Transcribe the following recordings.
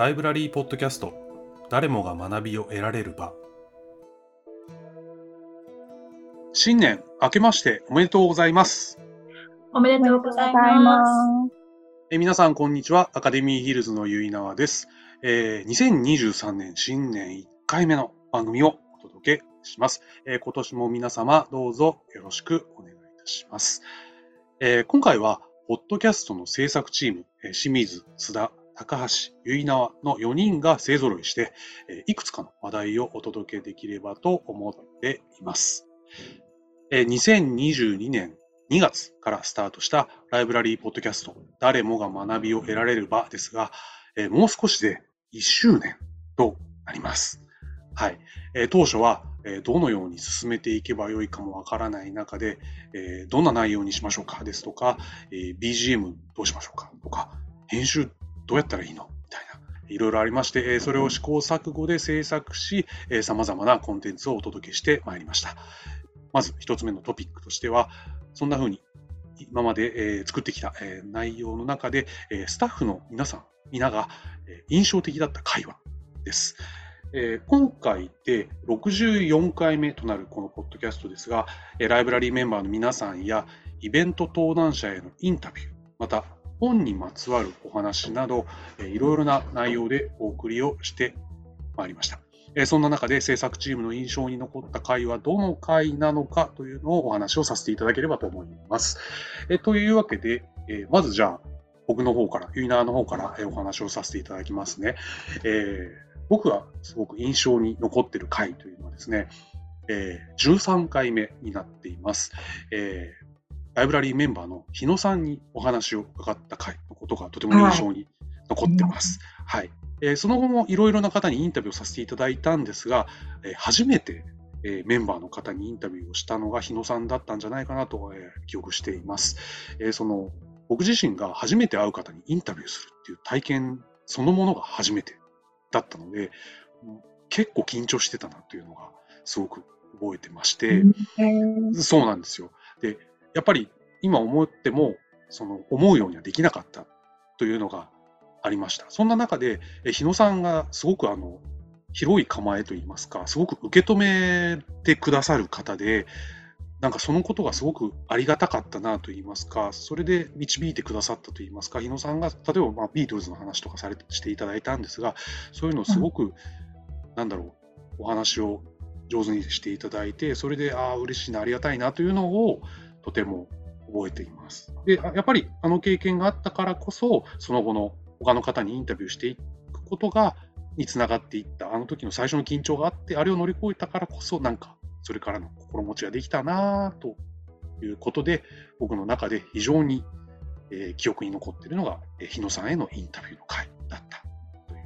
ライブラリーポッドキャスト。誰もが学びを得られる場。新年明けましておめでとうございます。おめでとうございます。え皆さんこんにちは。アカデミーヒルズのゆいなわです、えー、2023年新年1回目の番組をお届けします、えー、今年も皆様どうぞよろしくお願いいたします、えー、今回はポッドキャストの制作チーム、清水、津田、高橋、結縄の4人が勢揃いして、いくつかの話題をお届けできればと思っています。2022年2月からスタートしたライブラリーポッドキャスト、誰もが学びを得られる場ですが、もう少しで1周年となります。はい。当初はどのように進めていけばよいかもわからない中で、どんな内容にしましょうかですとか、BGM どうしましょうかとか、編集どうやったらいいの？みたいな。いろいろありまして、それを試行錯誤で制作し、様々なコンテンツをお届けしてまいりました。まず一つ目のトピックとしては、そんな風に今まで作ってきた内容の中で、スタッフの皆さん、皆が印象的だった会話です。今回で64回目となるこのポッドキャストですが、ライブラリーメンバーの皆さんやイベント登壇者へのインタビュー、また本にまつわるお話など、いろいろな内容でお送りをしてまいりました。そんな中で制作チームの印象に残った回はどの回なのかというのをお話をさせていただければと思います。というわけで、まずじゃあ僕の方から、ユイナーの方からお話をさせていただきますね。僕がすごく印象に残っている回というのはですね、えー、13回目になっています。ライブラリーメンバーの日野さんにお話を伺った回のことがとても印象に残ってます。はい、はいえー、その後もいろいろな方にインタビューをさせていただいたんですが、えー、初めて、えー、メンバーの方にインタビューをしたのが日野さんだったんじゃないかなと、えー、記憶しています。えー、その僕自身が初めて会う方にインタビューするっていう体験そのものが初めてだったので、結構緊張してたなというのがすごく覚えてまして、そうなんですよ。で、やっぱり今思っても、その思うようにはできなかったというのがありました。そんな中で、日野さんがすごくあの広い構えといいますか、すごく受け止めてくださる方で、なんかそのことがすごくありがたかったなと言いますか、それで導いてくださったと言いますか、日野さんが例えばまあビートルズの話とかされしていただいたんですが、そういうのをすごく、うん、なんだろう、お話を上手にしていただいて、それで、ああ、嬉しいな、ありがたいなというのを、とても覚えています。で、やっぱりあの経験があったからこそ、その後の他の方にインタビューしていくことが、につながっていった、あの時の最初の緊張があって、あれを乗り越えたからこそ、なんか、それからの心持ちができたなということで、僕の中で非常に、え、記憶に残っているのが、え、日野さんへのインタビューの回だった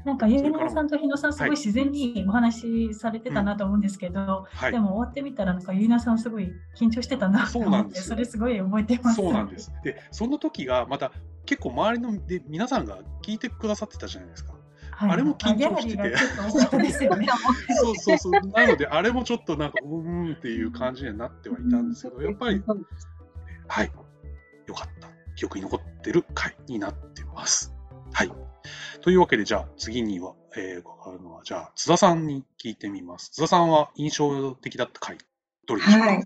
なんか、ゆうなさんと日野さん、すごい自然にお話しされてたなと思うんですけど、はい、でも終わってみたら、なんか、ゆうなさん、すごい緊張してたなと思って、それすごい覚えてます。そうなんです。で、その時が、また結構周りので皆さんが聞いてくださってたじゃないですか。はい、あれも緊張してて。そうそうそう。なので、あれもちょっとなんか、うんっていう感じにはなってはいたんですけど、やっぱり、はい、よかった。記憶に残ってる回になってます。はい。というわけで、じゃあ次には、えー、伺うのは、じゃあ津田さんに聞いてみます。津田さんは印象的だった回、どれでしょうか、はい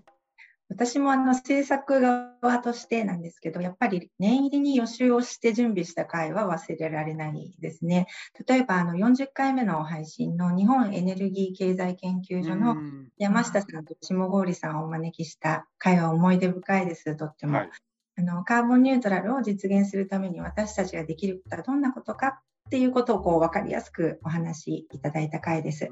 私もあの制作側としてなんですけど、やっぱり念入りに予習をして準備した回は忘れられないですね。例えばあの40回目の配信の日本エネルギー経済研究所の山下さんと下郡さんをお招きした回は思い出深いです、とっても。はい、あのカーボンニュートラルを実現するために私たちができることはどんなことかっていうことをこう分かりやすくお話しいただいた回です。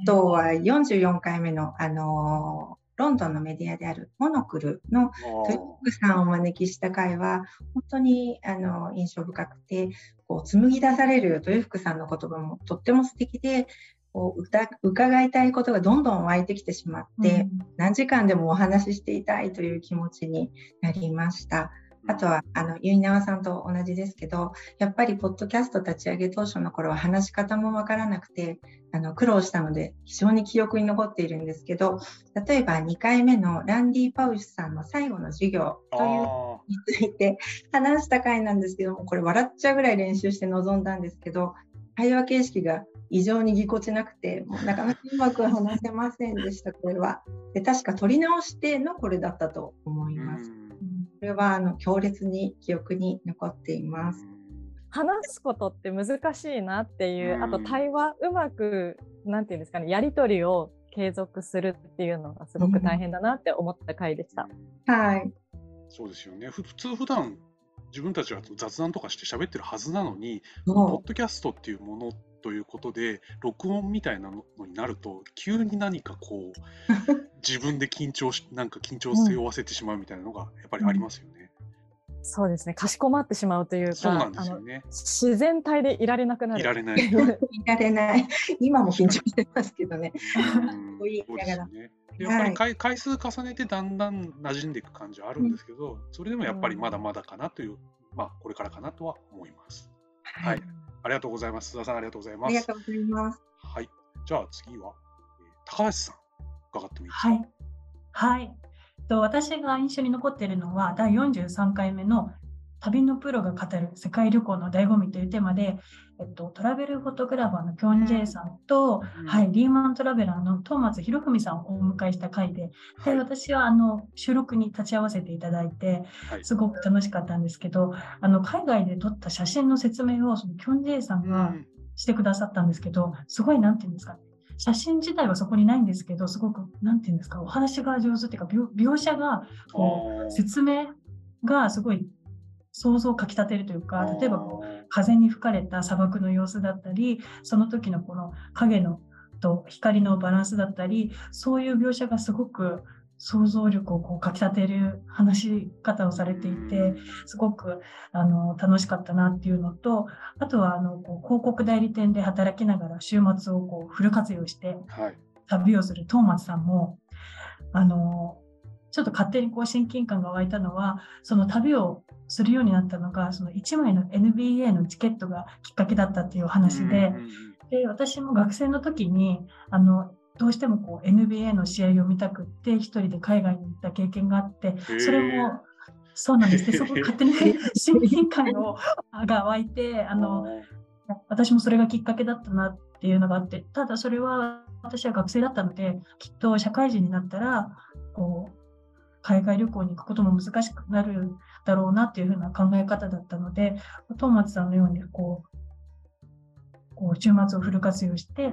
あとは44回目の、あのロンドンのメディアであるモノクルのトリックさんをお招きした回は本当にあの印象深くてこう紡ぎ出される豊福さんの言葉もとっても素敵でこう伺いたいことがどんどん湧いてきてしまって、うん、何時間でもお話ししていたいという気持ちになりました。あとは、あの、結縄さんと同じですけど、やっぱり、ポッドキャスト立ち上げ当初の頃は話し方もわからなくて、あの、苦労したので、非常に記憶に残っているんですけど、例えば2回目のランディ・パウシュさんの最後の授業というについて話した回なんですけども、これ笑っちゃうぐらい練習して臨んだんですけど、対話形式が異常にぎこちなくて、もうなかなかうまく話せませんでした、これは。で確か取り直してのこれだったと思います。これはあの強烈に記憶に残っています。話すことって難しいなっていう、あと対話うまくなんていうんですかねやり取りを継続するっていうのがすごく大変だなって思った回でした。はい。そうですよね。普通普段自分たちは雑談とかして喋ってるはずなのに、ポッドキャストっていうものということで、録音みたいなのになると、急に何かこう、自分で緊張し、なんか緊張性を負わせてしまうみたいなのがやっぱりありますよね。そうですね、かしこまってしまうというか、そうなんですよね。自然体でいられなくなる。いられない。いられない。今も緊張してますけどね。そう。やっぱり回,、回数重ねてだんだん馴染んでいく感じはあるんですけど、それでもやっぱりまだまだかなという、まあこれからかなとは思います。はい、ありがとうございます。須田さんありがとうございます。ありがとうございます。はい、じゃあ次は、え高橋さん伺ってもいいですか？はい。はい。と私が印象に残っているのは第43回目の旅のプロが語る世界旅行の醍醐味というテーマで、えっと、トラベルフォトグラファーのキョン・ジェイさんと、うん、はい、リーマントラベラーの東松博文さんをお迎えした回で、はい、で私はあの収録に立ち会わせていただいて、すごく楽しかったんですけど、あの海外で撮った写真の説明をそのキョン・ジェイさんがしてくださったんですけど、すごいなんていうんですかね。写真自体はそこにないんですけど、すごく、なんていうんですか、お話が上手っていうか、描写が、こう、説明がすごい想像をかきたてるというか例えばこう風に吹かれた砂漠の様子だったりその時のこの影のと光のバランスだったりそういう描写がすごく想像力をこうかきたてる話し方をされていてすごくあの楽しかったなっていうのとあとはあのこう広告代理店で働きながら週末をこうフル活用して旅をする東松さんもあのちょっと勝手にこう親近感が湧いたのはその旅をするようになったのがその1枚の NBA のチケットがきっかけだったっていう話で,、で私も学生の時にあのどうしてもこう NBA の試合を見たくって一人で海外に行った経験があってそれもそうなんです。ね そこ勝手に親近感をが湧いてあの私もそれがきっかけだったなっていうのがあってただそれは私は学生だったのできっと社会人になったらこう海外旅行に行くことも難しくなるだろうなっていうふうな考え方だったので、東松さんのようにこう、こう週末をフル活用して、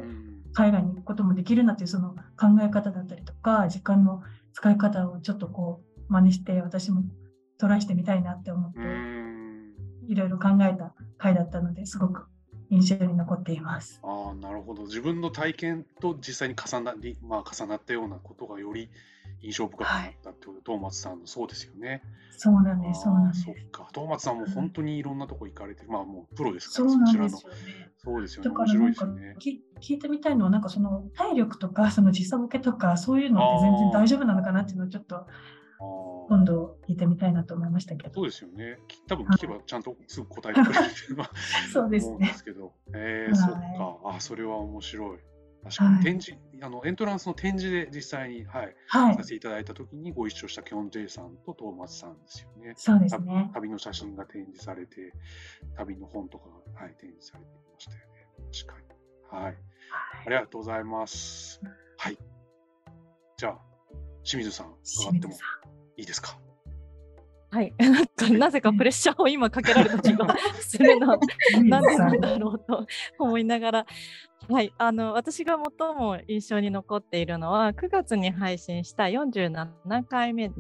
海外に行くこともできるなっていうその考え方だったりとか、時間の使い方をちょっとこう真似して、私もトライしてみたいなって思って、いろいろ考えた回だったのですごく印象に残っています。ああ、なるほど。自分の体験と実際に重なり、まあ、重なったようなことがより印象深くなったってことで、東松さんのそうですよね。そうなんです、そうなんです。そっか、東松さんも本当にいろんなとこ行かれて、まあもうプロですから、そうなんですよね。そうですよね。面白いですね。聞いてみたいのは、なんかその体力とか、その時差ボケとか、そういうのって全然大丈夫なのかなっていうのをちょっと。今度聞いてみたいなと思いましたけど。そうですよね。多分聞けばちゃんとすぐ答えてくれるっていうのは そうですね。ですけど。えー、そっか。あ、それは面白い。確かに展示、はい、あのエントランスの展示で実際に、はい、はい、させていただいたときにご一緒したキョン・ジェイさんとトーマスさんですよね。そうですね。旅の写真が展示されて、旅の本とかが、はい、展示されていましたよね。確かに。はい。はい、ありがとうございます。はい。じゃあ、清水さん、伺ってもいいですか？はい、なぜかプレッシャーを今かけられた気がするのなんでなんだろうと思いながら、はい、あの私が最も印象に残っているのは9月に配信した47回目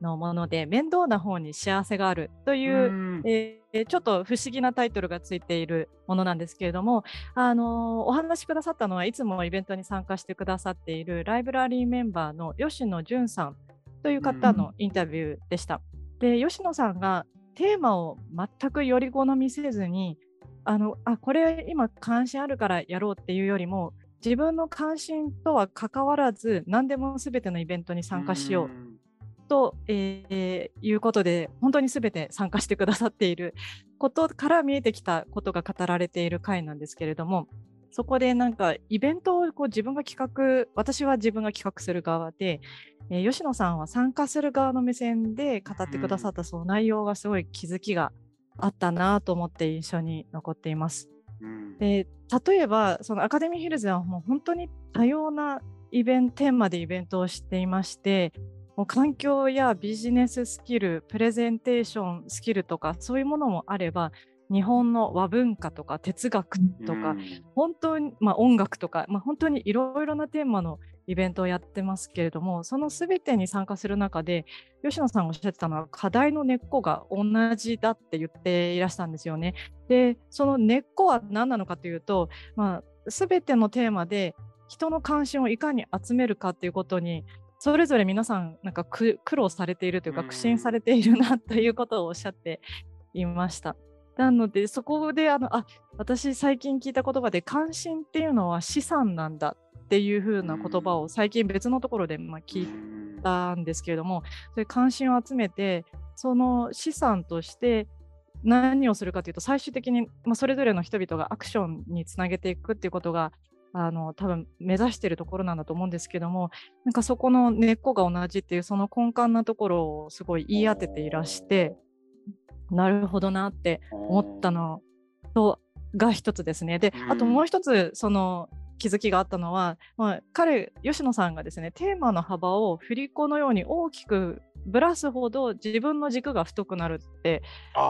のもので面倒な方に幸せがあるという、えー、ちょっと不思議なタイトルがついているものなんですけれども、あのお話しくださったのはいつもイベントに参加してくださっているライブラリーメンバーの吉野淳さんという方のインタビューでした。で吉野さんがテーマを全くより好みせずにあのあこれ今関心あるからやろうっていうよりも自分の関心とは関わらず何でも全てのイベントに参加しようと、えー、いうことで本当に全て参加してくださっていることから見えてきたことが語られている回なんですけれどもそこでなんかイベントをこう自分が企画私は自分が企画する側でえー、吉野さんは参加する側の目線で語ってくださったその内容がすごい気づきがあったなと思って印象に残っています。うん、で例えばそのアカデミーヒルズはもう本当に多様なイベントテーマでイベントをしていましてもう環境やビジネススキルプレゼンテーションスキルとかそういうものもあれば日本の和文化とか哲学とか、うん、本当に、まあ、音楽とか、まあ、本当にいろいろなテーマのイベントをやってますけれどもその全てに参加する中で吉野さんがおっしゃってたのは課題の根っこが同じだって言っていらしたんですよね。でその根っこは何なのかというと、まあ、全てのテーマで人の関心をいかに集めるかっていうことにそれぞれ皆さんなんか苦労されているというか苦心されているなということをおっしゃっていました。なのでそこであのあ私最近聞いた言葉で関心っていうのは資産なんだっていう風な言葉を最近別のところでま聞いたんですけれどもそれ関心を集めてその資産として何をするかというと最終的に、まそれぞれの人々がアクションにつなげていくっていうことがあの多分目指しているところなんだと思うんですけどもなんかそこの根っこが同じっていうその根幹なところをすごい言い当てていらしてなるほどなって思ったのとが一つですね。で、あともう一つその気づきがあったのは、まあ、彼吉野さんがですねテーマの幅を振り子のように大きくぶらすほど自分の軸が太くなるって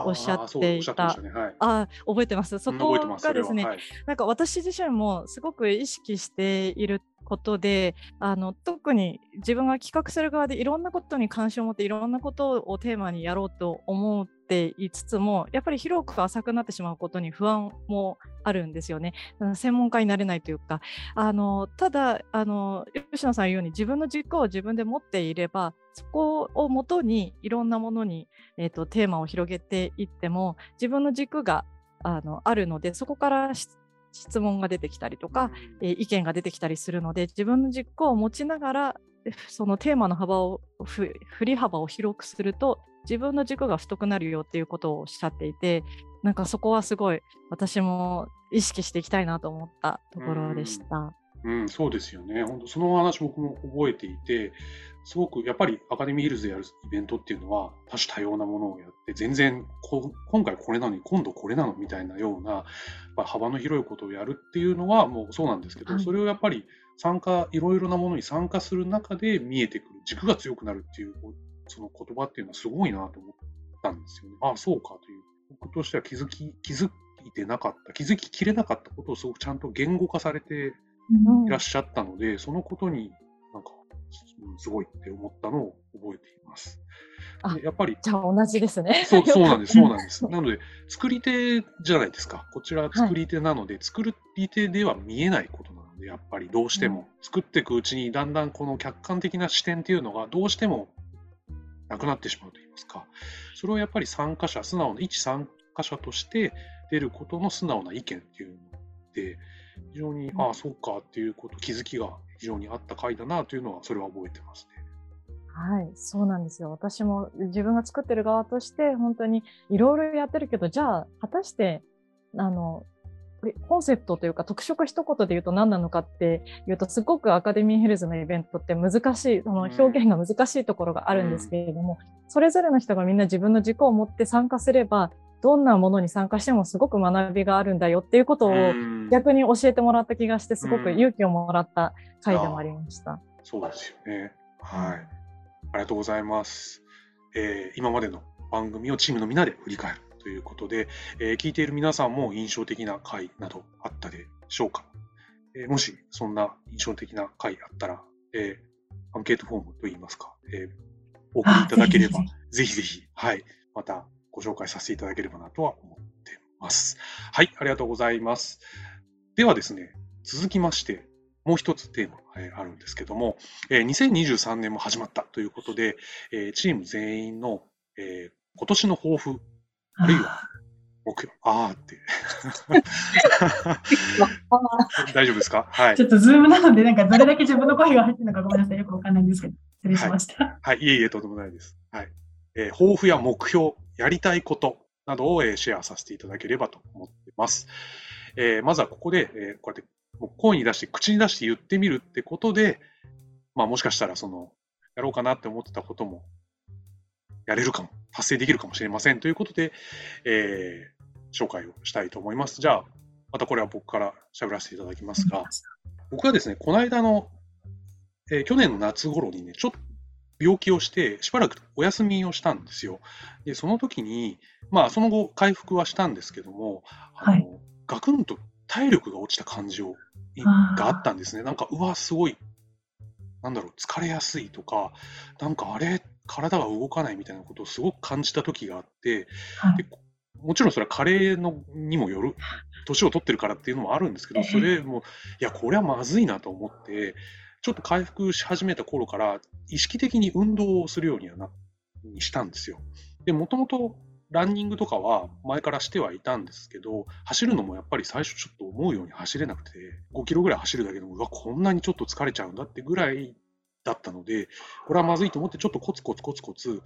おっしゃっていた。あ、覚えてます？そこがですね、はい、なんか私自身もすごく意識していることであの特に自分が企画する側でいろんなことに関心を持っていろんなことをテーマにやろうと思っていつつもやっぱり広く浅くなってしまうことに不安もあるんですよね。専門家になれないというかあのただあの吉野さん言うように自分の軸を自分で持っていればそこをもとにいろんなものに、えーと、テーマを広げていっても自分の軸があのあるのでそこから質問が出てきたりとか、えー、意見が出てきたりするので自分の軸を持ちながらそのテーマの幅を振り幅を広くすると自分の軸が太くなるよっていうことをおっしゃっていてなんかそこはすごい私も意識していきたいなと思ったところでした。うん、そうですよね。本当その話僕も覚えていて、すごくやっぱりアカデミーヒルズでやるイベントっていうのは多種多様なものをやって、全然今回これなのに今度これなのみたいなような、まあ、幅の広いことをやるっていうのはもうそうなんですけど、はい、それをやっぱり参加、いろいろなものに参加する中で見えてくる、軸が強くなるっていう、その言葉っていうのはすごいなと思ったんですよね。ああ、そうかという。僕としては気づき、気づいてなかった、気づききれなかったことをすごくちゃんと言語化されていらっしゃったので、そのことになんかすごいって思ったのを覚えています。やっぱり。じゃあ同じですね。そう そうなんです、そうなんです。なので、作り手じゃないですか。こちら作り手なので、はい、作り手では見えないことなので、やっぱりどうしても、うん、作っていくうちに、だんだんこの客観的な視点っていうのが、どうしてもなくなってしまうといいますか、それをやっぱり参加者、素直な一参加者として出ることの素直な意見っていうので、非常に、ああ、そうかっていうこと、気づきが非常にあった回だなというのは、それは覚えてますね。はい、そうなんですよ。私も自分が作ってる側として、本当にいろいろやってるけど、じゃあ、果たして、あの、コンセプトというか特色一言で言うと何なのかっていうとすごくアカデミーヘルズのイベントって難しいその表現が難しいところがあるんですけれども、うん、それぞれの人がみんな自分の軸を持って参加すればどんなものに参加してもすごく学びがあるんだよっていうことを逆に教えてもらった気がしてすごく勇気をもらった回でもありました。うん、そうですよね。はい。ありがとうございます。えー、今までの番組をチームのみんなで振り返るということで、えー、聞いている皆さんも印象的な回などあったでしょうか？えー、もしそんな印象的な回あったら、えー、アンケートフォームといいますか、えー、お送りいただければ、ぜひぜひ、はい、またご紹介させていただければなとは思ってます。はい、ありがとうございます。ではですね、続きまして、もう一つテーマがあるんですけども、2023年も始まったということで、チーム全員の今年の抱負、あるいは目標、あーって。大丈夫ですか？はい。ちょっとズームなので、なんかどれだけ自分の声が入ってるのかごめんなさい。よくわかんないんですけど、失礼しました。はい、はい、いえいえ、とんでもないです。はい。えー、抱負や目標、やりたいことなどを、えー、シェアさせていただければと思っています。えー、まずはここで、えこうやって声に出して、口に出して言ってみるってことで、まあもしかしたらその、やろうかなって思ってたことも、やれるかも、達成できるかもしれませんということで、え紹介をしたいと思います。じゃあ、またこれは僕から喋らせていただきますが、僕はですね、この間の、えー、去年の夏頃にね、ちょっと病気をして、しばらくお休みをしたんですよ。で、その時に、まあ、その後、回復はしたんですけども、あの、はい、ガクンと体力が落ちた感じをがあったんですね。なんか、うわ、すごい、なんだろう、疲れやすいとか、なんかあれ、体が動かないみたいなことをすごく感じた時があって、はい、でもちろんそれは加齢のにもよる、年を取ってるからっていうのもあるんですけど、それも、いや、これはまずいなと思って、ちょっと回復し始めた頃から、意識的に運動をするようにはなにしたんですよ。で、もともとランニングとかは前からしてはいたんですけど、走るのもやっぱり最初ちょっと思うように走れなくて、5キロぐらい走るだけでも、うわ、こんなにちょっと疲れちゃうんだってぐらいだったので、これはまずいと思って、ちょっとコツコツコツコツ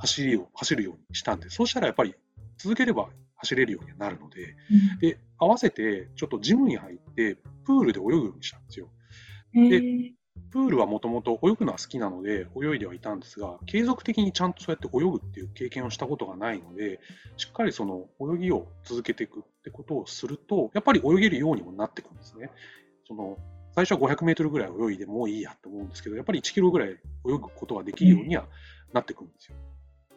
走りを走るようにしたんで、そうしたらやっぱり続ければ走れるようになるので、うん、で、合わせてちょっとジムに入って、プールで泳ぐようにしたんですよ。で、プールはもともと泳ぐのは好きなので泳いではいたんですが、継続的にちゃんとそうやって泳ぐっていう経験をしたことがないので、しっかりその泳ぎを続けていくってことをすると、やっぱり泳げるようにもなっていくんですね。その最初は500メートルぐらい泳いでもいいやと思うんですけど、やっぱり1キロぐらい泳ぐことができるようにはなってくるんですよ。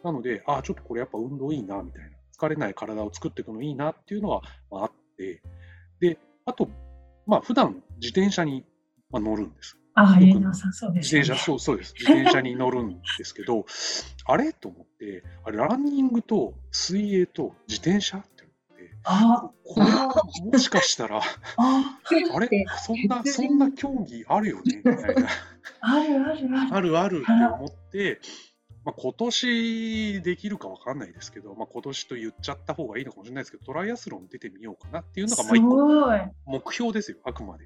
なので、ああ、ちょっとこれやっぱ運動いいなみたいな、疲れない体を作っていくのいいなっていうのはあって、で、あと、まあ普段自転車に乗るんです。ああ、えなさそうです、ね、自転車、そうそうです。自転車に乗るんですけど、あれ？と思って、あれ、ランニングと水泳と自転車あこれはもしかしたら、ああれ？そんな、そんな競技あるよね？みたいな。あるあるある。あるあるって思って、まあ、今年できるかわかんないですけど、まあ、今年と言っちゃった方がいいのかもしれないですけど、トライアスロン出てみようかなっていうのが、まあ、一個目標ですよ、あくまで。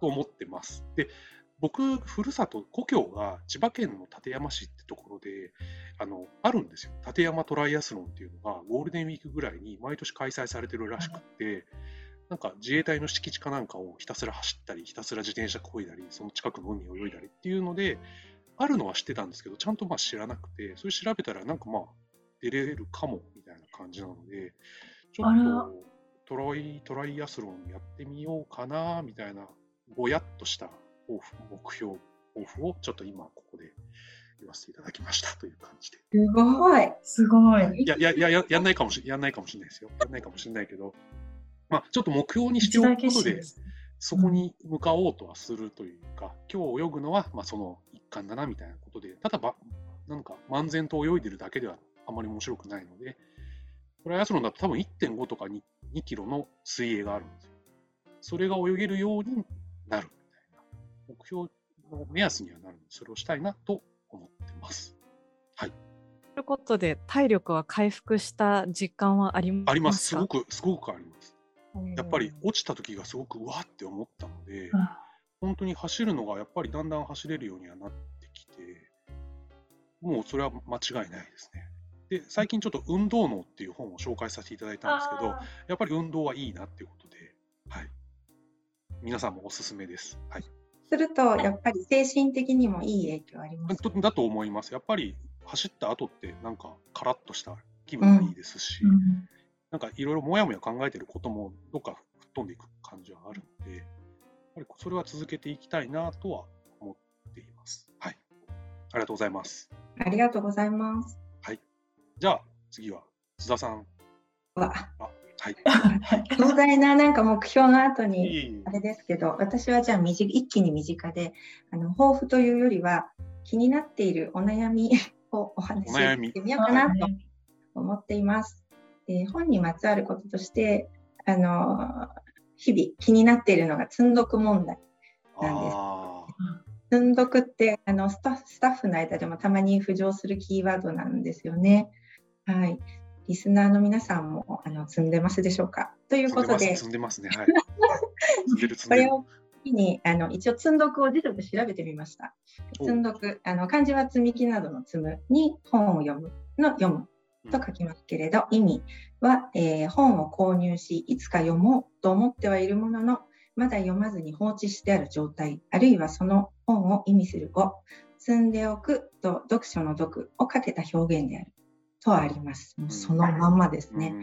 と思ってます。で僕、ふるさと、故郷が千葉県の館山市ってところで、あの、あるんですよ。館山トライアスロンっていうのが、ゴールデンウィークぐらいに毎年開催されてるらしくて、なんか自衛隊の敷地かなんかをひたすら走ったり、ひたすら自転車こいだり、その近くの海を泳いだりっていうので、あるのは知ってたんですけど、ちゃんとまあ知らなくて、それ調べたら、なんかまあ、出れるかもみたいな感じなので、ちょっとトライトライアスロンやってみようかなみたいなぼやっとした抱負、目標、抱負をちょっと今ここで言わせていただきましたという感じで。すごい。すごい。いや、いや、いや、ややんないかもしれやんないかもしれないですよ。やんないかもしれないけど、まあ、ちょっと目標にしておくことで、そこに向かおうとはするというか、今日泳ぐのは、まあ、その一環だなみたいなことで、ただば、なんか、漫然と泳いでるだけではあまり面白くないので、トライアスロンだと多分1.5とか 2, 2キロの水泳があるんですよ。それが泳げるようになる目標の目安にはなるので、それをしたいなと思ってます。はい。ということで、体力は回復した実感はありますか？あります。すごく、すごくあります。やっぱり落ちた時がすごくうわって思ったので、うん、本当に走るのがやっぱりだんだん走れるようにはなってきて、もうそれは間違いないですね。で、最近ちょっと運動脳っていう本を紹介させていただいたんですけど、やっぱり運動はいいなっていうことで、はい。皆さんもおすすめです。はい。すると、やっぱり精神的にもいい影響ありますだと思います。やっぱり走った後って、なんかカラッとした気分がいいですし、うん、なんかいろいろもやもや考えてることも、どっか吹っ飛んでいく感じはあるので、やっぱりそれは続けていきたいなとは思っています。はい。ありがとうございます。ありがとうございます。はい。じゃあ、次は津田さん。わあはい、壮大ななんか目標の後にあれですけど私はじゃあ一気に身近であの抱負というよりは気になっているお悩みをお話ししてみようかなと思っています。で本にまつわることとしてあの日々気になっているのが積んどく問題なんです。積んどくってあのスタッフの間でもたまに浮上するキーワードなんですよね。はい、リスナーの皆さんもあの積んでますでしょうか？ということで。積んでますね。はい。これを機にあの一応積んどくを辞書で調べてみました。積んどくあの漢字は積み木などの積むに本を読むの読むと書きますけれど、うん、意味は、えー、本を購入しいつか読もうと思ってはいるもののまだ読まずに放置してある状態あるいはその本を意味する語積んでおくと読書の読をかけた表現であるとあります。もうそのまんまですね。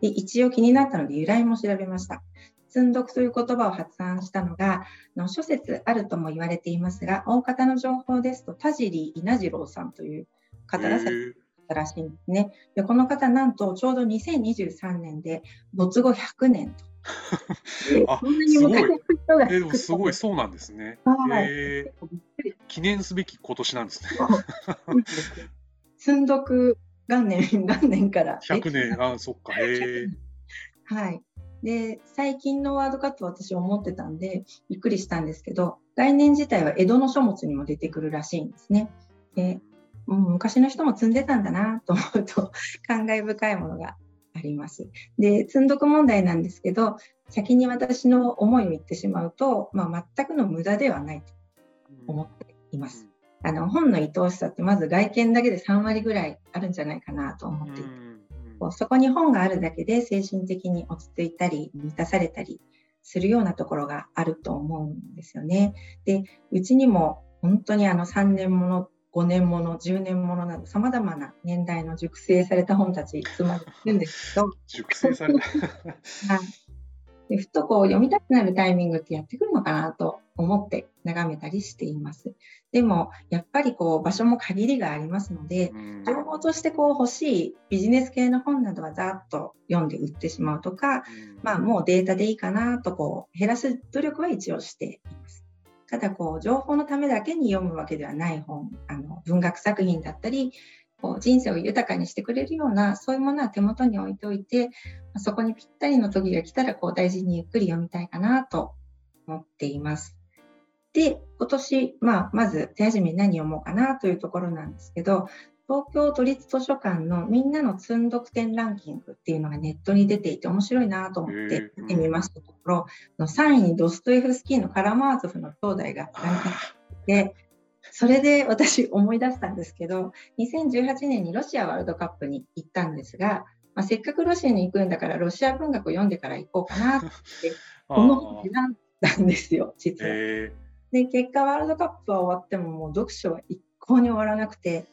で一応気になったので由来も調べました。積んどくという言葉を発案したのが、の諸説あるとも言われていますが、大方の情報ですと、田尻稲次郎さんという方がされたらしいんですね。でこの方、なんとちょうど2023年で没後100年と。あすごい、えー、すごいそうなんですね。はい、えー、記念すべき今年なんですね。積んどく元年元年から。100年、あそっか、へえ。はい。で、最近のワードカット私思ってたんで、びっくりしたんですけど、概念自体は江戸の書物にも出てくるらしいんですね。でうん、昔の人も積んでたんだなと思うと 感慨深いものがあります。で、積んどく問題なんですけど、先に私の思いを言ってしまうと、まあ、全くの無駄ではないと思っています。あの本の愛おしさってまず外見だけで3割ぐらいあるんじゃないかなと思っていて、こうそこに本があるだけで精神的に落ち着いたり満たされたりするようなところがあると思うんですよね。でうちにも本当にあの3年もの5年もの10年ものなどさまざまな年代の熟成された本たち積まれてるんですけど。熟成された。でふとこう読みたくなるタイミングってやってくるのかなと思って眺めたりしています。でもやっぱりこう場所も限りがありますので、情報としてこう欲しいビジネス系の本などはざっと読んで売ってしまうとか、まあ、もうデータでいいかなとこう減らす努力は一応しています。ただこう情報のためだけに読むわけではない本あの文学作品だったりこう人生を豊かにしてくれるようなそういうものは手元に置いておいてそこにぴったりの時が来たらこう大事にゆっくり読みたいかなと思っています。で、今年、まあ、まず手始めに何読もうかなというところなんですけど、東京都立図書館のみんなの積んどく展ランキングっていうのがネットに出ていて面白いなと思って見てみましたところ、3位にドストエフスキーのカラマーゾフの兄弟がランキングで、それで私思い出したんですけど、2018年にロシアワールドカップに行ったんですが、まあ、せっかくロシアに行くんだからロシア文学を読んでから行こうかなって、この本選んだんですよ、実は。で、結果ワールドカップは終わってももう読書は一向に終わらなくて、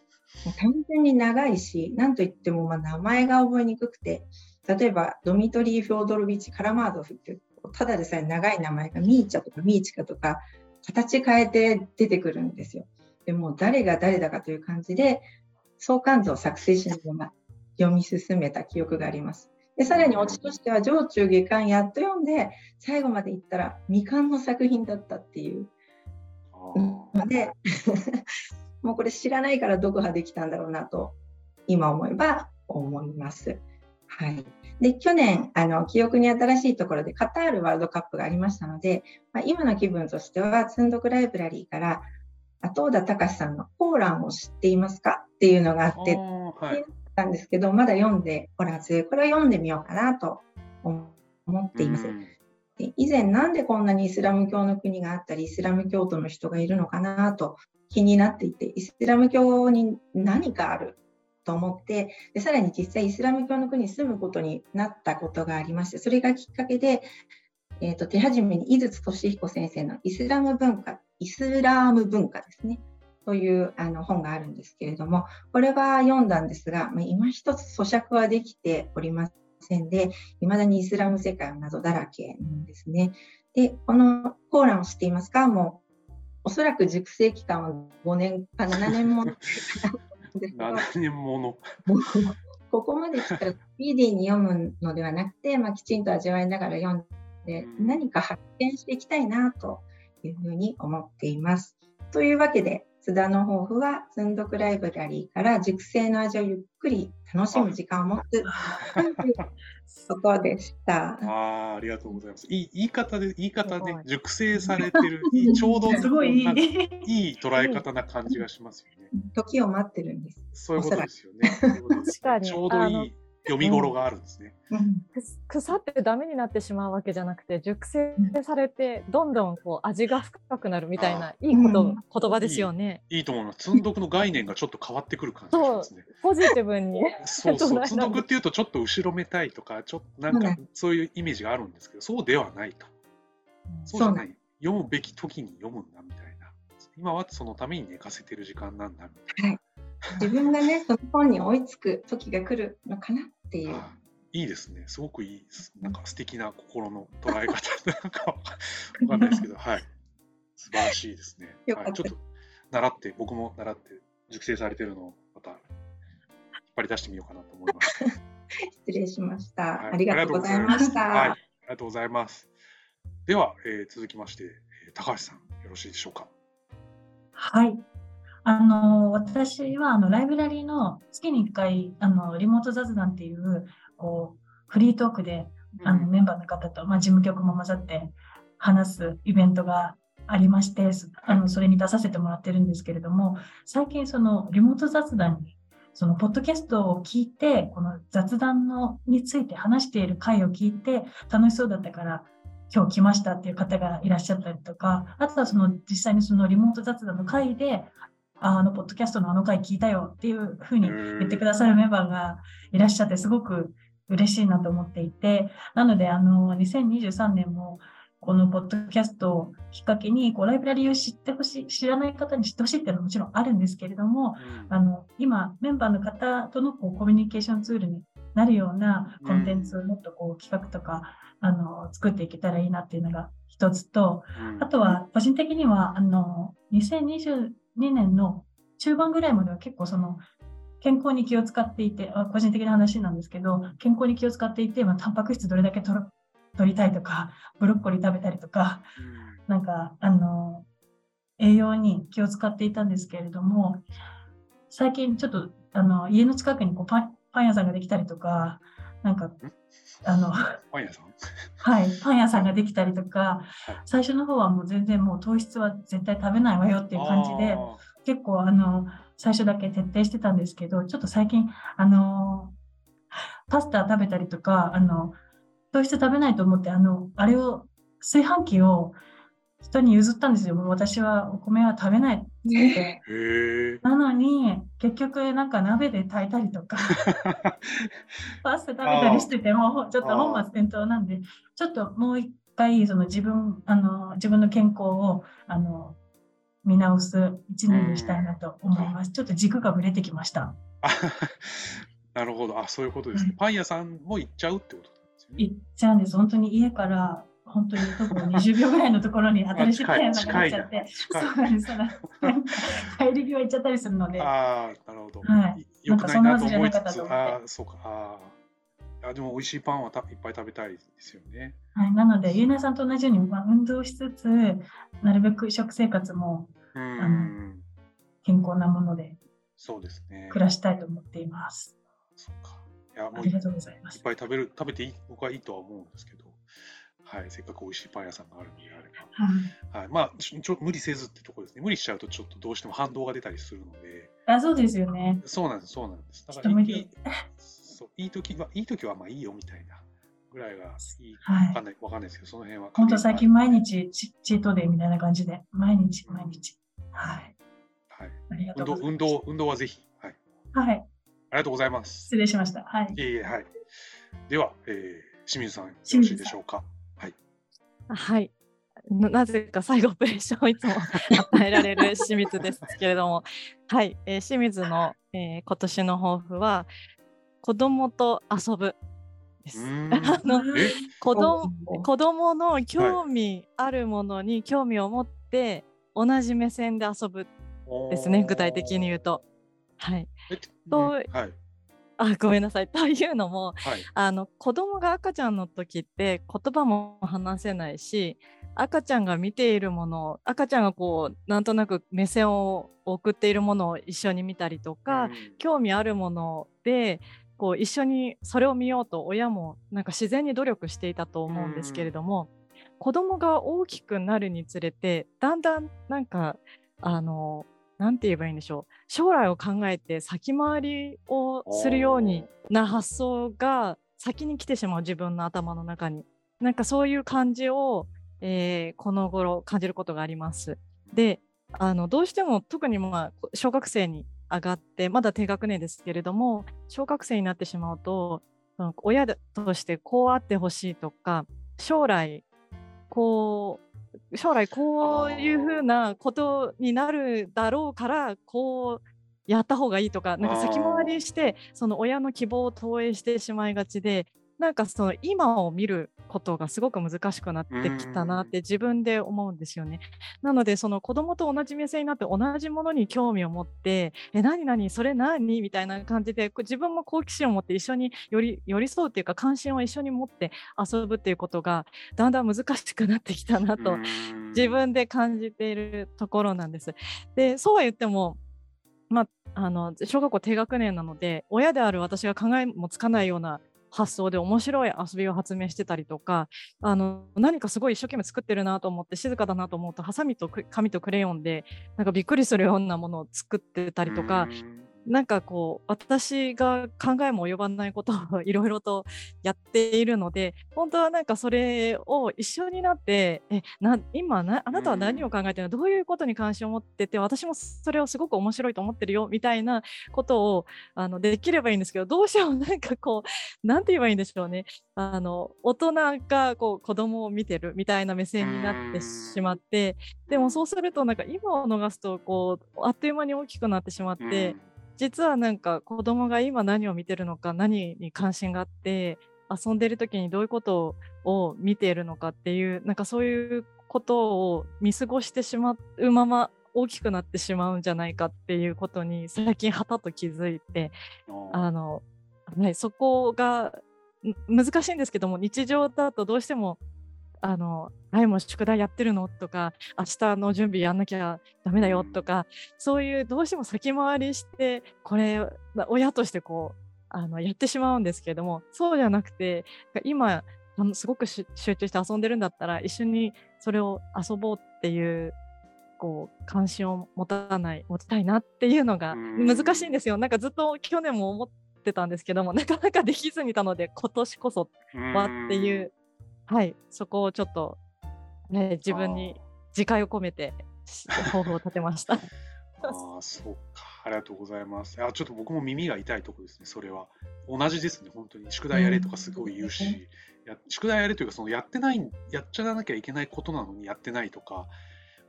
単純に長いし、なんといってもまあ名前が覚えにくくて、例えばドミトリー・フョードロビッチ・カラマードフってただでさえ長い名前がミーチャとかミーチカとか形変えて出てくるんですよ。でも誰が誰だかという感じで相関図を作成しながら読み進めた記憶があります。でさらにオチとしては上中下巻やっと読んで最後までいったら未完の作品だったっていうで もうこれ知らないから読破できたんだろうなと今思えば思います。はい、で去年あの記憶に新しいところでカタールワールドカップがありましたので、まあ、今の気分としては積んどくライブラリーから後田隆さんの「コーランを知っていますか?」っていうのがあって、はい、たんですけどまだ読んでおらずこれは読んでみようかなと思っています。で以前なんでこんなにイスラム教の国があったりイスラム教徒の人がいるのかなと気になっていてイスラム教に何かあると思ってでさらに実際イスラム教の国に住むことになったことがありましてそれがきっかけで、えーと、手始めに井筒俊彦先生のイスラム文化イスラーム文化ですねというあの本があるんですけれどもこれは読んだんですが、まあ、今一つ咀嚼はできておりませんでいまだにイスラム世界は謎だらけなんですね。でこのコーランを知っていますか？もうおそらく熟成期間は5年か7年も の7年もの。ここまで来たらスピーディーに読むのではなくて、まあ、きちんと味わいながら読んで、何か発見していきたいなというふうに思っています。というわけで、津田の抱負は、積んどくライブラリーから熟成の味をゆっくり楽しむ時間を持つ。そこでした。ああ、ありがとうございます。いい言い方で、言い方で、熟成されてる、いいちょうどすごいいいいい捉え方な感じがしますよね。時を待ってるんです。そういうことですよね。確かに。ちょうどいい。読み頃があるんですね。うん、腐ってダメになってしまうわけじゃなくて熟成されてどんどんこう味が深くなるみたいないいこと、うん、言葉ですよねいい。いいと思います。積んどくの概念がちょっと変わってくる感じですね。ポジティブに。そうそう。積んどくっていうとちょっと後ろめたいとかちょっとなんかそういうイメージがあるんですけど、そうではないと。そうじゃない。読むべき時に読むんだみたいな。今はそのために寝かせてる時間なんだみたいな。はい自分がねその本に追いつく時が来るのかなっていういいですね。すごくいいです。なんか素敵な心の捉え方。なんかわかんないですけど、はい。素晴らしいですね。よかったはい、ちょっと習って、僕も習って、熟成されてるのをまた引っ張り出してみようかなと思います。失礼しました。はいありがとうございました。はい、ありがとうございます。では、えー続きまして、えー高橋さん、よろしいでしょうか？はい。あの、私は、あの、ライブラリーの月に1回、あの、リモート雑談っていう、こう、フリートークで、あの、メンバーの方と、まあ、事務局も混ざって話すイベントがありまして、すあの、それに出させてもらってるんですけれども、最近、その、リモート雑談に、その、ポッドキャストを聞いて、この雑談のについて話している回を聞いて、楽しそうだったから、今日来ましたっていう方がいらっしゃったりとか、あとはその実際にそのリモート雑談の回で、ああの、ポッドキャストのあの回聞いたよっていうふうに言ってくださるメンバーがいらっしゃって、すごく嬉しいなと思っていて、なので、あの、2023年も、このポッドキャストをきっかけに、こう、ライブラリーを知ってほしい、知らない方に知ってほしいっていうのはもちろんあるんですけれども、うん。あの、今、メンバーの方とのこうコミュニケーションツールになるようなコンテンツをもっとこう企画とか、あの、作っていけたらいいなっていうのが一つと、うん。あとは、個人的には、あの、2022年の中盤ぐらいまでは結構その、健康に気を使っていて、あ個人的な話なんですけど、健康に気を使っていて、まあ、タンパク質どれだけ取りたいとか、ブロッコリー食べたりとか、なんか、あの、栄養に気を使っていたんですけれども、最近ちょっと、あの、家の近くにこうパンパン屋さんができたりとか、なんか、あの、パン屋さん？はい、パン屋さんができたりとかはい、最初の方はもう全然もう糖質は絶対食べないわよっていう感じで、あ結構あの、最初だけ徹底してたんですけど、ちょっと最近、あの、パスタ食べたりとか、あの、糖質食べないと思って、あの、あれを、炊飯器を人に譲ったんですよ。もう私はお米は食べないって。なのに、結局なんか鍋で炊いたりとか、パスタ食べたりしてても、ちょっと本末転倒なんで、ちょっともう一回、その自分、あの、自分の健康を、あの、見直す一年にしたいなと思います。ちょっと軸がぶれてきました。あ なるほど。あ、そういうことですね。パン屋さんも行っちゃうってことなんですよね。行っちゃうんです。本当に家から、本当に徒歩20秒ぐらいのところに新しいパン屋さんができちゃって、そうなんです。そうなんで帰り際行っちゃったりするので、ああ、なるほど。はいよくないなと思いつなんかそんなはずじゃなかったつ、ああ、そうか。ああ。あでも美味しいパンはたいっぱい食べたいですよね。はい、なので、ゆうなさんと同じように、まあ、運動しつつ、なるべく食生活もうあん。健康なものでそうですね。暮らしたいと思っています。そうか。いや、もあういっりがとうございます。ぱい食べる、食べていい、僕はいいとは思うんですけど。はい、せっかく美味しいパン屋さんがあるのであれば。はい、はい、まあちょ、無理せずってところですね。無理しちゃうとちょっとどうしても反動が出たりするので。あそうですよね。そうなんです、そうなんです。だからいい、そういい時は、いい時はまあいいよみたいなぐらいがいい。はいわかんない、わかんないですけど、その辺は。本当最近毎日チチートデーみたいな感じで、毎日毎日。はい。はい。ありがと運動、うございます。運動、運動はぜひ。はい。はい。ありがとうございます。失礼しました。はい。いえいえ、はい。では、えー、清水さん、よろしいでしょうか。はい。はい。ななぜか最後プレッシャーをいつも 与えられる清水ですけれども、はい、えー清水の、えー今年の抱負は子供と遊ぶです。あのえ？子供お子供？の興味あるものに興味を持って同じ目線で遊ぶですね、具体的に言うと。はい、えとうんはい。あごめんなさい。というのもはい。あの子供が赤ちゃんの時って言葉も話せないし赤ちゃんが見ているもの赤ちゃんがこうなんとなく目線を送っているものを一緒に見たりとか、うん。興味あるものでこう一緒にそれを見ようと親もなんか自然に努力していたと思うんですけれども、子供が大きくなるにつれてだんだんなんかあのなんて言えばいいんでしょう将来を考えて先回りをするようにな発想が先に来てしまう自分の頭の中になんかそういう感じを、えーこの頃感じることがあります。であのどうしても特にまあ小学生に上がってまだ低学年ですけれども小学生になってしまうと親としてこうあってほしいとか将来こう将来こういうふうなことになるだろうからこうやった方がいいとかなんか先回りしてその親の希望を投影してしまいがちでなんかその今を見ることがすごく難しくなってきたなって自分で思うんですよね。なのでその子供と同じ目線になって同じものに興味を持って「え何何それ何?」みたいな感じで自分も好奇心を持って一緒に寄り寄り添うっていうか関心を一緒に持って遊ぶっていうことがだんだん難しくなってきたなと自分で感じているところなんです。でそうは言ってもまあ、あの小学校低学年なので親である私が考えもつかないような発想で面白い遊びを発明してたりとかあの何かすごい一生懸命作ってるなと思って静かだなと思うとハサミと紙とクレヨンでなんかびっくりするようなものを作ってたりとかなんかこう私が考えも及ばないことをいろいろとやっているので本当はなんかそれを一緒になってえな今なあなたは何を考えてるのどういうことに関心を持ってて私もそれをすごく面白いと思ってるよみたいなことをあのできればいいんですけどどうしてもなんかこう何て言えばいいんでしょうねあの大人がこう子供を見てるみたいな目線になってしまってでもそうするとなんか今を逃すとこうあっという間に大きくなってしまって。実はなんか子供が今何を見てるのか何に関心があって遊んでる時にどういうことを見ているのかっていうなんかそういうことを見過ごしてしまうまま大きくなってしまうんじゃないかっていうことに最近はたっと気づいてあの、はい、そこが難しいんですけども日常だとどうしてもあの、はい、もう宿題やってるの？とか、明日の準備やんなきゃダメだよ？とか、そういうどうしても先回りして、これ、親としてこう、あのやってしまうんですけれども、そうじゃなくて、今、すごく集中して遊んでるんだったら、一緒にそれを遊ぼうっていう、こう、関心を持たない、持ちたいなっていうのが難しいんですよ。なんかずっと去年も思ってたんですけども、なかなかできずにいたので、今年こそはっていうはい、そこをちょっと、ね、自分に自戒を込めて抱負を立てました。ああ、そうか。ありがとうございます。あ、ちょっと僕も耳が痛いとこですね、それは。同じですね、本当に。宿題やれとかすごい言うし、や宿題やれというか、そのやってない、やっちゃなきゃいけないことなのにやってないとか、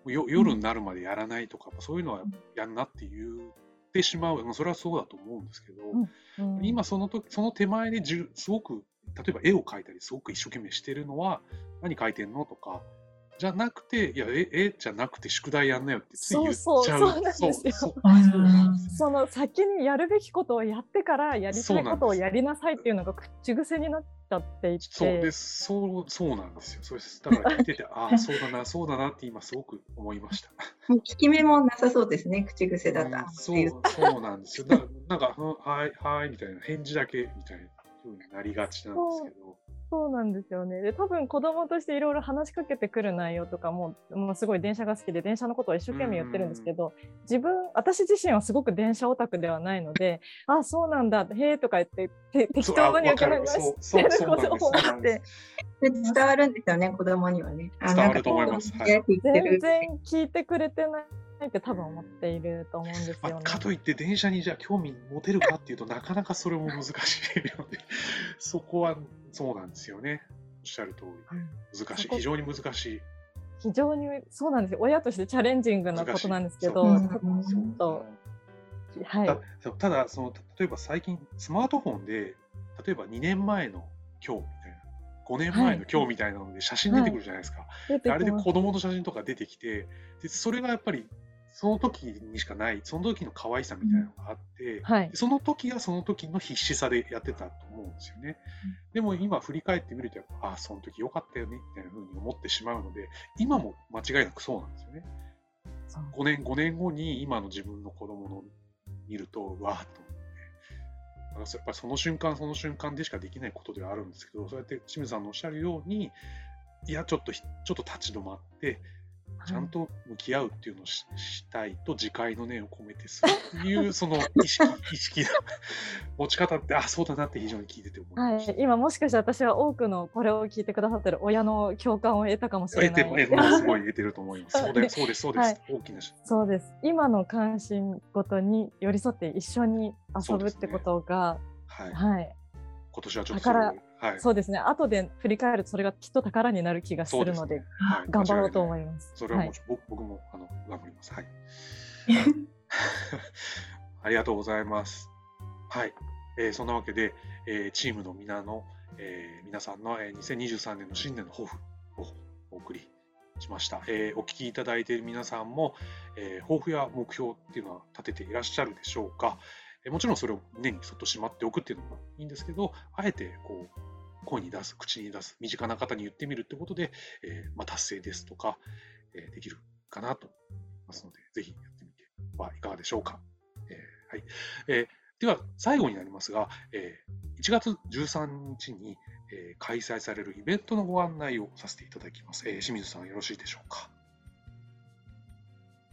よ夜になるまでやらないとか、そういうのはやんなって言ってしまう、それはそうだと思うんですけど、うんうん、今その時、その手前でじゅすごく例えば絵を描いたりすごく一生懸命してるのは何描いてんのとかじゃなくて、いや、え、えじゃなくて宿題やんなよってつい言っちゃう。そうそうそうなんですよ。その先にやるべきことをやってからやりたいことをやりなさいっていうのが口癖になっちゃっていて。そうです。そう、そうなんですよ。そうです。だから聞いてて、ああ、そうだな、そうだなって今すごく思いました。聞き目もなさそうですね、口癖だった、うん、そう、そうなんですよ。だなんか、はい、はい、みたいな、返事だけみたいな。ふうになりがちなんですけど。そうなんですよね。で、多分子供としていろいろ話しかけてくる内容とかも、もうすごい電車が好きで、電車のことを一生懸命言ってるんですけど、自分、私自身はすごわ電車オタクではないので、あ、そうなんだ、へえとか言って、て適当に受け流してることを思って。伝わるんですよね、子供にはね。伝わると思います。はい、全然聞いてくれてないって多分思っていると思うんですよね。まあ、かといって電車にじゃあ興味持てるかっていうとなかなかそれも難しいので そこはそうなんですよね。おっしゃる通り。難しい。非常に難しい。非常にそうなんですよ。親としてチャレンジングなことなんですけど、ただその、例えば最近、スマートフォンで、例えば2年前の今日みたいな、5年前の今日みたいなので写真出てくるじゃないですか。はい、あれで子供の写真とか出てきて、でそれがやっぱりその時にしかない、その時の可愛さみたいなのがあって、はい、その時はその時の必死さでやってたと思うんですよね。うん、でも今振り返ってみると、ああ、その時良かったよね、みたいな風に思ってしまうので、今も間違いなくそうなんですよね。5年、5年後に今の自分の子供の見ると、わーっと思って、やっぱりその瞬間その瞬間でしかできないことではあるんですけど、そうやって清水さんのおっしゃるように、いや、ちょっと、ちょっと立ち止まって、ちゃんと向き合うっていうのをししたいと自戒の念を込めてするという その意識意識の持ち方ってあそうだなって非常に聞いてて思いました、はい、今もしかして私は多くのこれを聞いてくださってる親の共感を得たかもしれない。得てすごい得てると思います。そうでそうですそうです、はい、大きなそうです。今の関心ごとに寄り添って一緒に遊ぶってことが、ね、はい、はい、今年はちょっと宝はい、そうですね後で振り返るとそれがきっと宝になる気がするので、ねはい、頑張ろうと思います。それはもう、僕僕もあの頑張ります。はい。ありがとうございます。はい。えー、そんなわけで、えー、チームの皆の、えー、皆さんの、えー、2023年の新年の抱負をお送りしました。えー、お聞きいただいている皆さんも、えー、抱負や目標っていうのは立てていらっしゃるでしょうか？え、もちろんそれを胸にそっとしまっておくっていうのもいいんですけど、あえてこう声に出す、口に出す、身近な方に言ってみるってことで、えーまあ、達成ですとか、えー、できるかなと思いますので、ぜひやってみてはいかがでしょうか。えーはいえ、では、最後になりますが、え、1月13日に、え、開催されるイベントのご案内をさせていただきます。え、清水さん、よろしいでしょうか？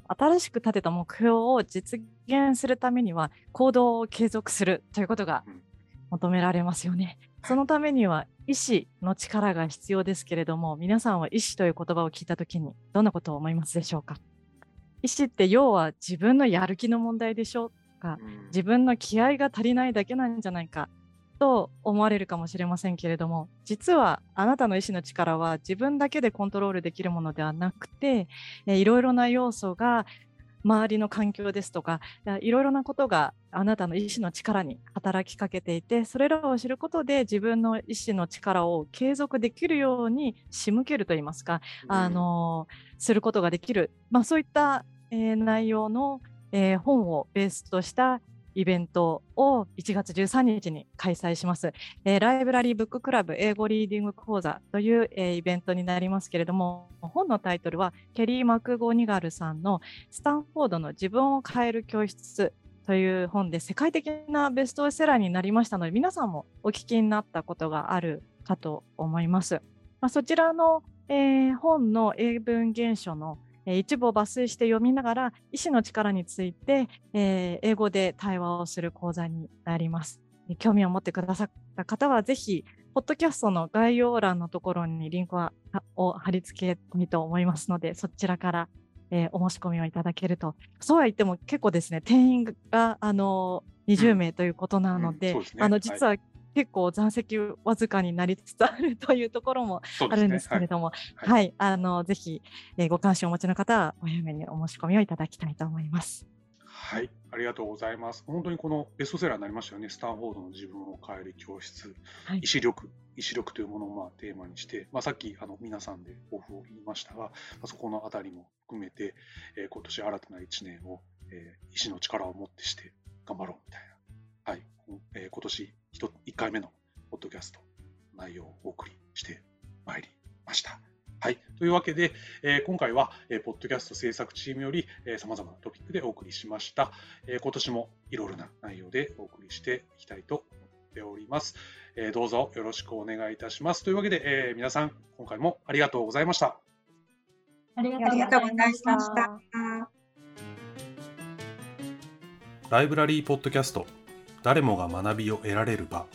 新しく立てた目標を実現するためには行動を継続するということが求められますよね。そのためには意志の力が必要ですけれども、皆さんは意志という言葉を聞いたときにどんなことを思いますでしょうか？意志って要は自分のやる気の問題でしょうか、自分の気合が足りないだけなんじゃないか？と思われるかもしれませんけれども実はあなたの意志の力は自分だけでコントロールできるものではなくて、いろいろな要素が周りの環境ですとかいろいろなことがあなたの意志の力に働きかけていてそれらを知ることで自分の意志の力を継続できるように仕向けるといいますか、うん、あのすることができる、まあ、そういった、えー、内容の、えー、本をベースとしたイベントを1月13日に開催します。えー、ライブラリーブッククラブ英語リーディング講座という、えー、イベントになりますけれども、本のタイトルはケリー・マクゴニガルさんのスタンフォードの自分を変える教室という本で世界的なベストセラーになりましたので、皆さんもお聞きになったことがあるかと思います。まあ、そちらの、えー、本の英文原書の一部を抜粋して読みながら意思の力について、えー、英語で対話をする講座になります。興味を持ってくださった方はぜひ、ポッドキャストの概要欄のところにリンクを貼り付けたいと思いますので、そちらから、えー、お申し込みをいただけると。そうは言っても結構ですね、定員があの20名ということなので、うんうんでね、あの実は結構残席わずかになりつつあるというところもあるんですけれども、ねはい、はい、あのぜひ、えー、ご関心をお持ちの方はお早めにお申し込みをいただきたいと思います。はい、ありがとうございます。本当にこのベストセラーになりましたよね。スタンフォードの自分を変える教室、はい、意志力、意志力というものをまあテーマにして、まあ、さっきあの皆さんで抱負を言いましたが、まあ、そこのあたりも含めて、えー、今年新たな1年を、えー、意志の力を持ってして頑張ろうみたいな、はい。えー、今年 1, 1回目のポッドキャスト内容をお送りしてまいりました。はい。というわけで、えー、今回は、えー、ポッドキャスト制作チームより、えー、様々なトピックでお送りしました。えー、今年もいろいろな内容でお送りしていきたいと思っております。えー、どうぞよろしくお願いいたします。というわけで、えー、皆さん、今回もありがとうございました。ありがとうございました。ライブラリーポッドキャスト、誰もが学びを得られる場。